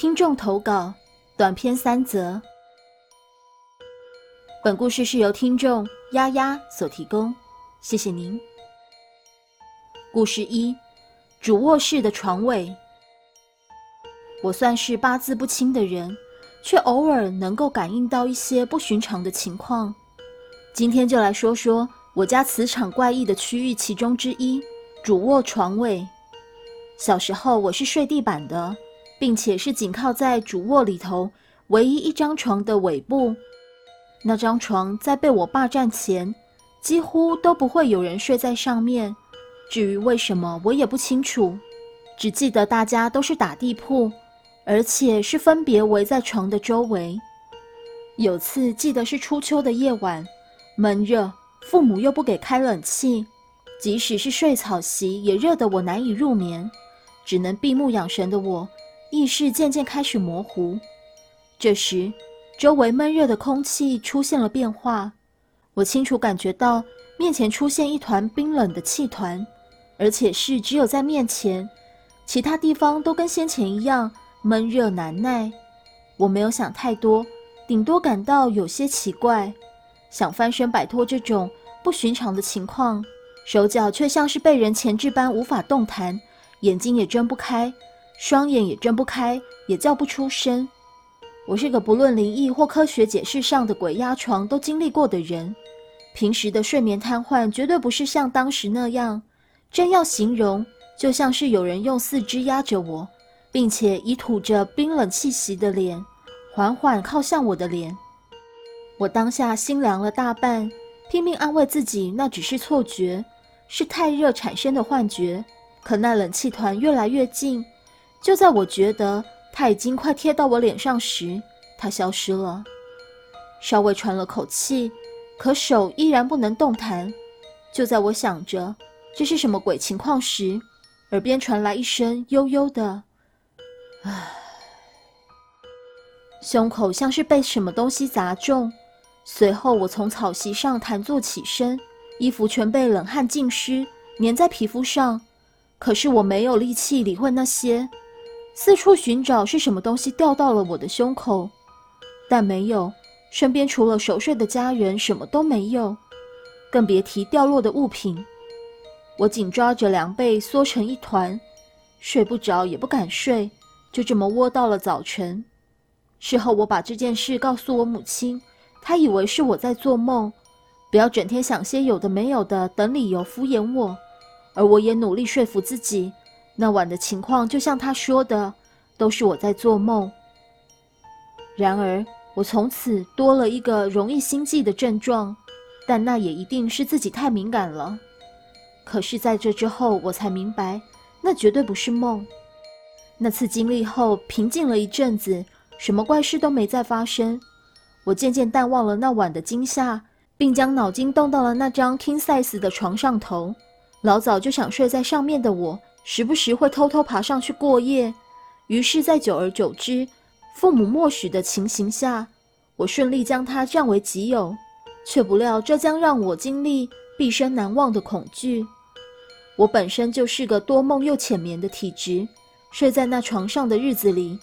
听众投稿短篇三则。本故事是由听众丫丫所提供，谢谢您。故事一：主卧室的床尾。我算是八字不清的人，却偶尔能够感应到一些不寻常的情况。今天就来说说我家磁场怪异的区域其中之一——主卧床尾。小时候我是睡地板的，并且是紧靠在主卧里头唯一一张床的尾部。那张床在被我霸占前，几乎都不会有人睡在上面。至于为什么，我也不清楚，只记得大家都是打地铺，而且是分别围在床的周围。有次记得是初秋的夜晚，闷热，父母又不给开冷气，即使是睡草席也热得我难以入眠，只能闭目养神的我，意识渐渐开始模糊。这时。周围闷热的空气出现了变化，我清楚感觉到面前出现一团冰冷的气团，而且是只有在面前，其他地方都跟先前一样闷热难耐。我没有想太多，顶多感到有些奇怪，想翻身摆脱这种不寻常的情况，手脚却像是被人钳制般无法动弹，眼睛也睁不开，双眼也睁不开，也叫不出声。我是个不论灵异或科学解释上的鬼压床都经历过的人，平时的睡眠瘫痪绝对不是像当时那样。真要形容，就像是有人用四肢压着我，并且以吐着冰冷气息的脸，缓缓靠向我的脸。我当下心凉了大半，拼命安慰自己那只是错觉，是太热产生的幻觉。可那冷气团越来越近，就在我觉得。他已经快贴到我脸上时，他消失了。稍微喘了口气，可手依然不能动弹。就在我想着这是什么鬼情况时，耳边传来一声悠悠的“唉”，胸口像是被什么东西砸中。随后，我从草席上弹坐起身，衣服全被冷汗浸湿，粘在皮肤上。可是我没有力气理会那些。四处寻找是什么东西掉到了我的胸口，但没有，身边除了熟睡的家人什么都没有，更别提掉落的物品。我紧抓着凉被缩成一团，睡不着也不敢睡，就这么窝到了早晨。事后我把这件事告诉我母亲，她以为是我在做梦，不要整天想些有的没有的等理由敷衍我，而我也努力说服自己。那晚的情况就像他说的，都是我在做梦。然而，我从此多了一个容易心悸的症状，但那也一定是自己太敏感了。可是，在这之后，我才明白，那绝对不是梦。那次经历后，平静了一阵子，什么怪事都没再发生。我渐渐淡忘了那晚的惊吓，并将脑筋动到了那张 king size 的床上头。老早就想睡在上面的我。时不时会偷偷爬上去过夜，于是，在久而久之、父母默许的情形下，我顺利将它占为己有，却不料这将让我经历毕生难忘的恐惧。我本身就是个多梦又浅眠的体质，睡在那床上的日子里，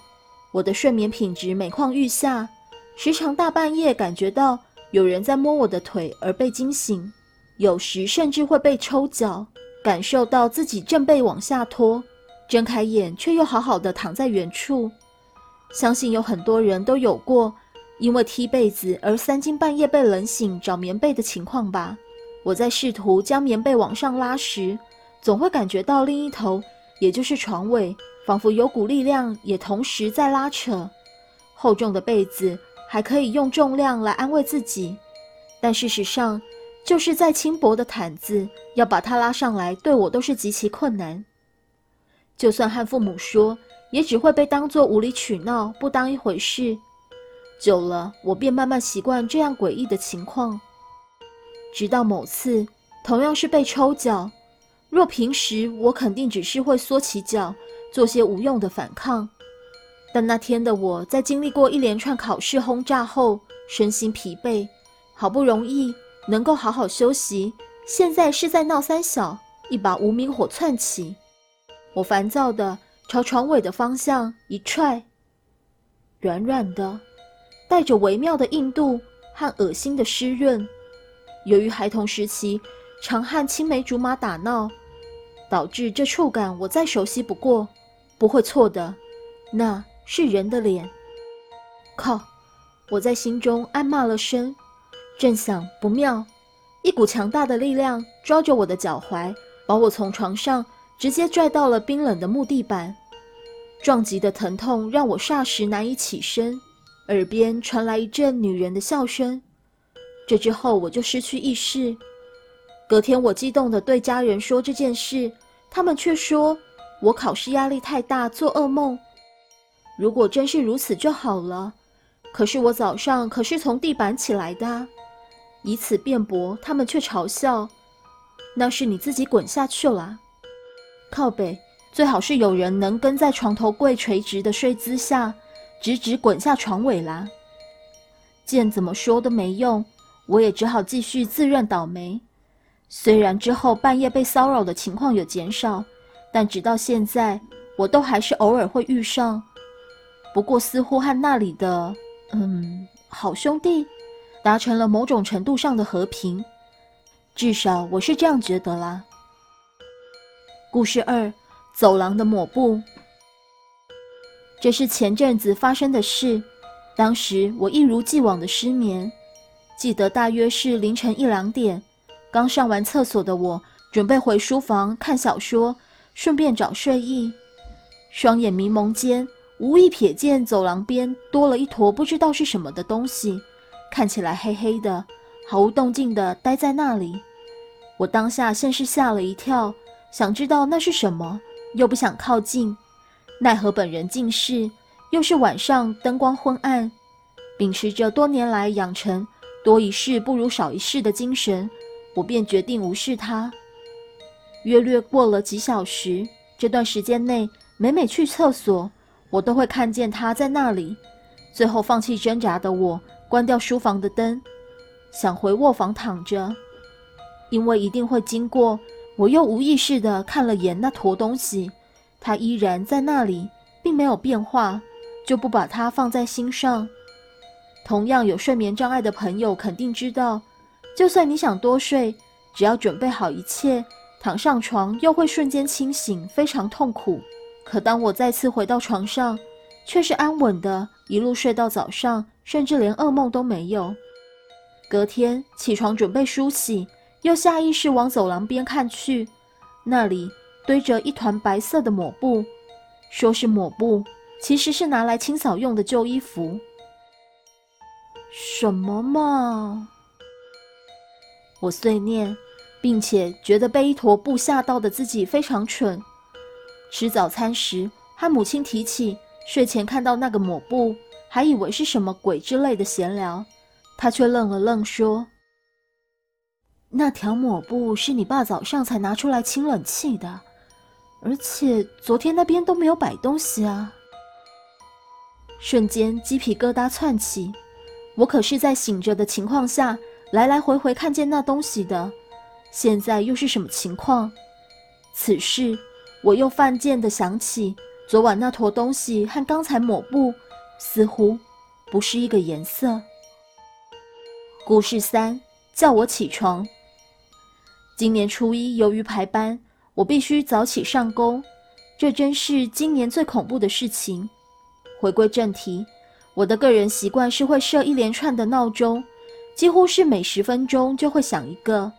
我的睡眠品质每况愈下，时常大半夜感觉到有人在摸我的腿而被惊醒，有时甚至会被抽脚。感受到自己正被往下拖，睁开眼却又好好的躺在原处。相信有很多人都有过因为踢被子而三更半夜被冷醒找棉被的情况吧。我在试图将棉被往上拉时，总会感觉到另一头，也就是床尾，仿佛有股力量也同时在拉扯。厚重的被子还可以用重量来安慰自己，但事实上。就是再轻薄的毯子，要把它拉上来，对我都是极其困难。就算和父母说，也只会被当作无理取闹，不当一回事。久了，我便慢慢习惯这样诡异的情况。直到某次，同样是被抽脚，若平时我肯定只是会缩起脚，做些无用的反抗，但那天的我在经历过一连串考试轰炸后，身心疲惫，好不容易。能够好好休息，现在是在闹三小，一把无名火窜起，我烦躁的朝床尾的方向一踹，软软的，带着微妙的硬度和恶心的湿润。由于孩童时期常和青梅竹马打闹，导致这触感我再熟悉不过，不会错的。那是人的脸。靠！我在心中暗骂了声，正想不妙，一股强大的力量抓着我的脚踝，把我从床上直接拽到了冰冷的木地板。撞击的疼痛让我霎时难以起身，耳边传来一阵女人的笑声。这之后我就失去意识。隔天，我激动地对家人说这件事，他们却说我考试压力太大，做噩梦。如果真是如此就好了。可是我早上可是从地板起来的，以此辩驳，他们却嘲笑：“那是你自己滚下去了。”靠北，最好是有人能跟在床头柜垂直的睡姿下，直直滚下床尾啦。见怎么说都没用。我也只好继续自认倒霉。虽然之后半夜被骚扰的情况有减少，但直到现在，我都还是偶尔会遇上。不过，似乎和那里的嗯好兄弟达成了某种程度上的和平，至少我是这样觉得啦。故事二：走廊的抹布。这是前阵子发生的事，当时我一如既往的失眠。记得大约是凌晨一两点，刚上完厕所的我，准备回书房看小说，顺便找睡意。双眼迷蒙间，无意瞥见走廊边多了一坨不知道是什么的东西，看起来黑黑的，毫无动静地待在那里。我当下先是吓了一跳，想知道那是什么，又不想靠近，奈何本人近视，又是晚上灯光昏暗，秉持着多年来养成。多一事不如少一事的精神，我便决定无视他。约略过了几小时，这段时间内，每每去厕所，我都会看见他在那里。最后放弃挣扎的我，关掉书房的灯，想回卧房躺着，因为一定会经过。我又无意识地看了眼那坨东西，它依然在那里，并没有变化，就不把它放在心上。同样有睡眠障碍的朋友肯定知道，就算你想多睡，只要准备好一切，躺上床又会瞬间清醒，非常痛苦。可当我再次回到床上，却是安稳的，一路睡到早上，甚至连噩梦都没有。隔天起床准备梳洗，又下意识往走廊边看去，那里堆着一团白色的抹布，说是抹布，其实是拿来清扫用的旧衣服。什么嘛！我碎念，并且觉得被一坨布吓到的自己非常蠢。吃早餐时，和母亲提起睡前看到那个抹布，还以为是什么鬼之类的闲聊，他却愣了愣，说：“那条抹布是你爸早上才拿出来清冷气的，而且昨天那边都没有摆东西啊！”瞬间鸡皮疙瘩窜起。我可是在醒着的情况下来来回回看见那东西的，现在又是什么情况？此事我又犯贱的想起，昨晚那坨东西和刚才抹布似乎不是一个颜色。故事三，叫我起床。今年初一，由于排班，我必须早起上工，这真是今年最恐怖的事情。回归正题。我的个人习惯是会设一连串的闹钟，几乎是每十分钟就会响一个。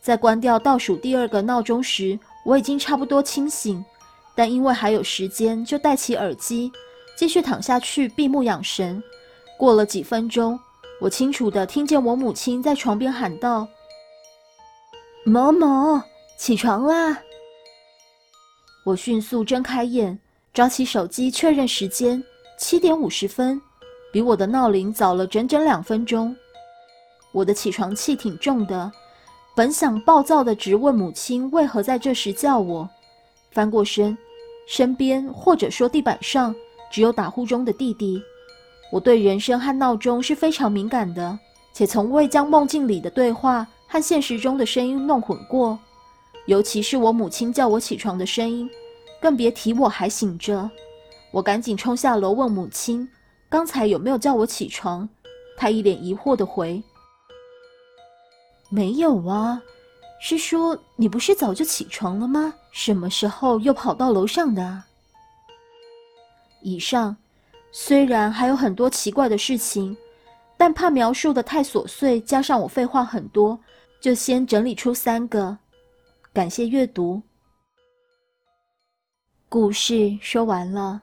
在关掉倒数第二个闹钟时，我已经差不多清醒，但因为还有时间，就戴起耳机，继续躺下去闭目养神。过了几分钟，我清楚地听见我母亲在床边喊道：“某某，起床啦！”我迅速睁开眼，抓起手机确认时间，七点五十分。比我的闹铃早了整整两分钟，我的起床气挺重的，本想暴躁的直问母亲为何在这时叫我，翻过身，身边或者说地板上只有打呼中的弟弟。我对人声和闹钟是非常敏感的，且从未将梦境里的对话和现实中的声音弄混过，尤其是我母亲叫我起床的声音，更别提我还醒着。我赶紧冲下楼问母亲。刚才有没有叫我起床？”她一脸疑惑的回：“没有啊。”是说你不是早就起床了吗？什么时候又跑到楼上的？以上虽然还有很多奇怪的事情，但怕描述的太琐碎，加上我废话很多，就先整理出三个。感谢阅读，故事说完了。